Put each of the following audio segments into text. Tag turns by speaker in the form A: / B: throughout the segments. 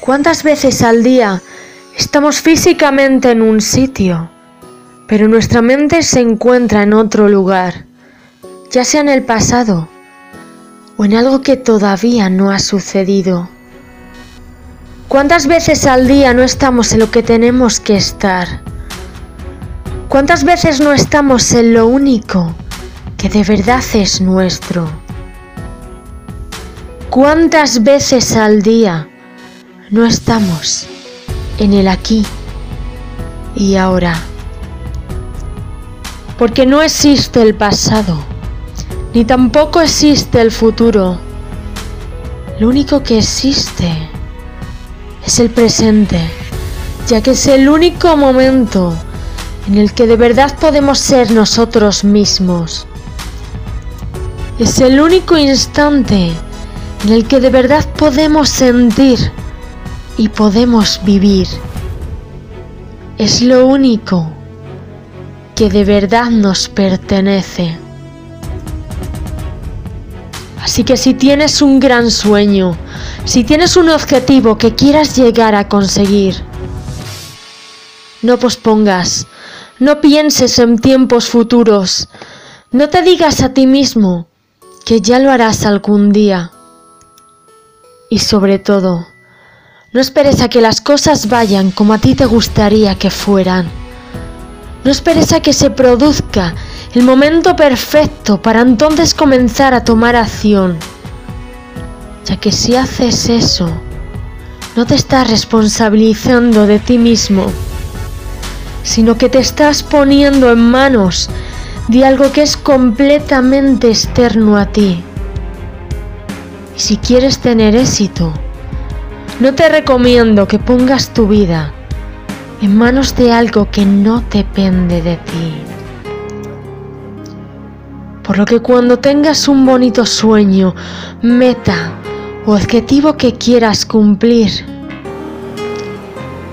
A: ¿Cuántas veces al día estamos físicamente en un sitio, pero nuestra mente se encuentra en otro lugar, ya sea en el pasado o en algo que todavía no ha sucedido? ¿Cuántas veces al día no estamos en lo que tenemos que estar? ¿Cuántas veces no estamos en lo único que de verdad es nuestro? ¿Cuántas veces al día no estamos en el aquí y ahora? Porque no existe el pasado, ni tampoco existe el futuro. Lo único que existe es el presente, ya que es el único momento en el que de verdad podemos ser nosotros mismos. Es el único instante en el que de verdad podemos sentir y podemos vivir. Es lo único que de verdad nos pertenece. Así que si tienes un gran sueño, si tienes un objetivo que quieras llegar a conseguir, no pospongas, no pienses en tiempos futuros, no te digas a ti mismo que ya lo harás algún día. Y sobre todo, no esperes a que las cosas vayan como a ti te gustaría que fueran. No esperes a que se produzca el momento perfecto para entonces comenzar a tomar acción. Ya que si haces eso, no te estás responsabilizando de ti mismo, sino que te estás poniendo en manos de algo que es completamente externo a ti. Y si quieres tener éxito, no te recomiendo que pongas tu vida en manos de algo que no depende de ti. Por lo que cuando tengas un bonito sueño, meta o objetivo que quieras cumplir,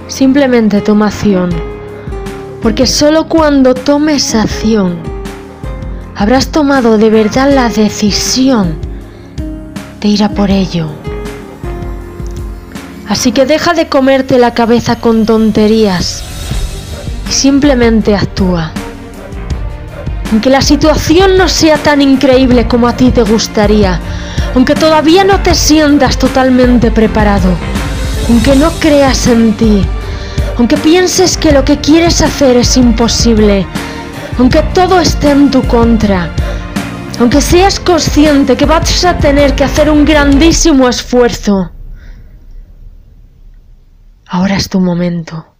A: simplemente toma acción. Porque solo cuando tomes acción, habrás tomado de verdad la decisión de ir a por ello. Así que deja de comerte la cabeza con tonterías y simplemente actúa. Aunque la situación no sea tan increíble como a ti te gustaría, aunque todavía no te sientas totalmente preparado, aunque no creas en ti, aunque pienses que lo que quieres hacer es imposible, aunque todo esté en tu contra, aunque seas consciente que vas a tener que hacer un grandísimo esfuerzo, ahora es tu momento.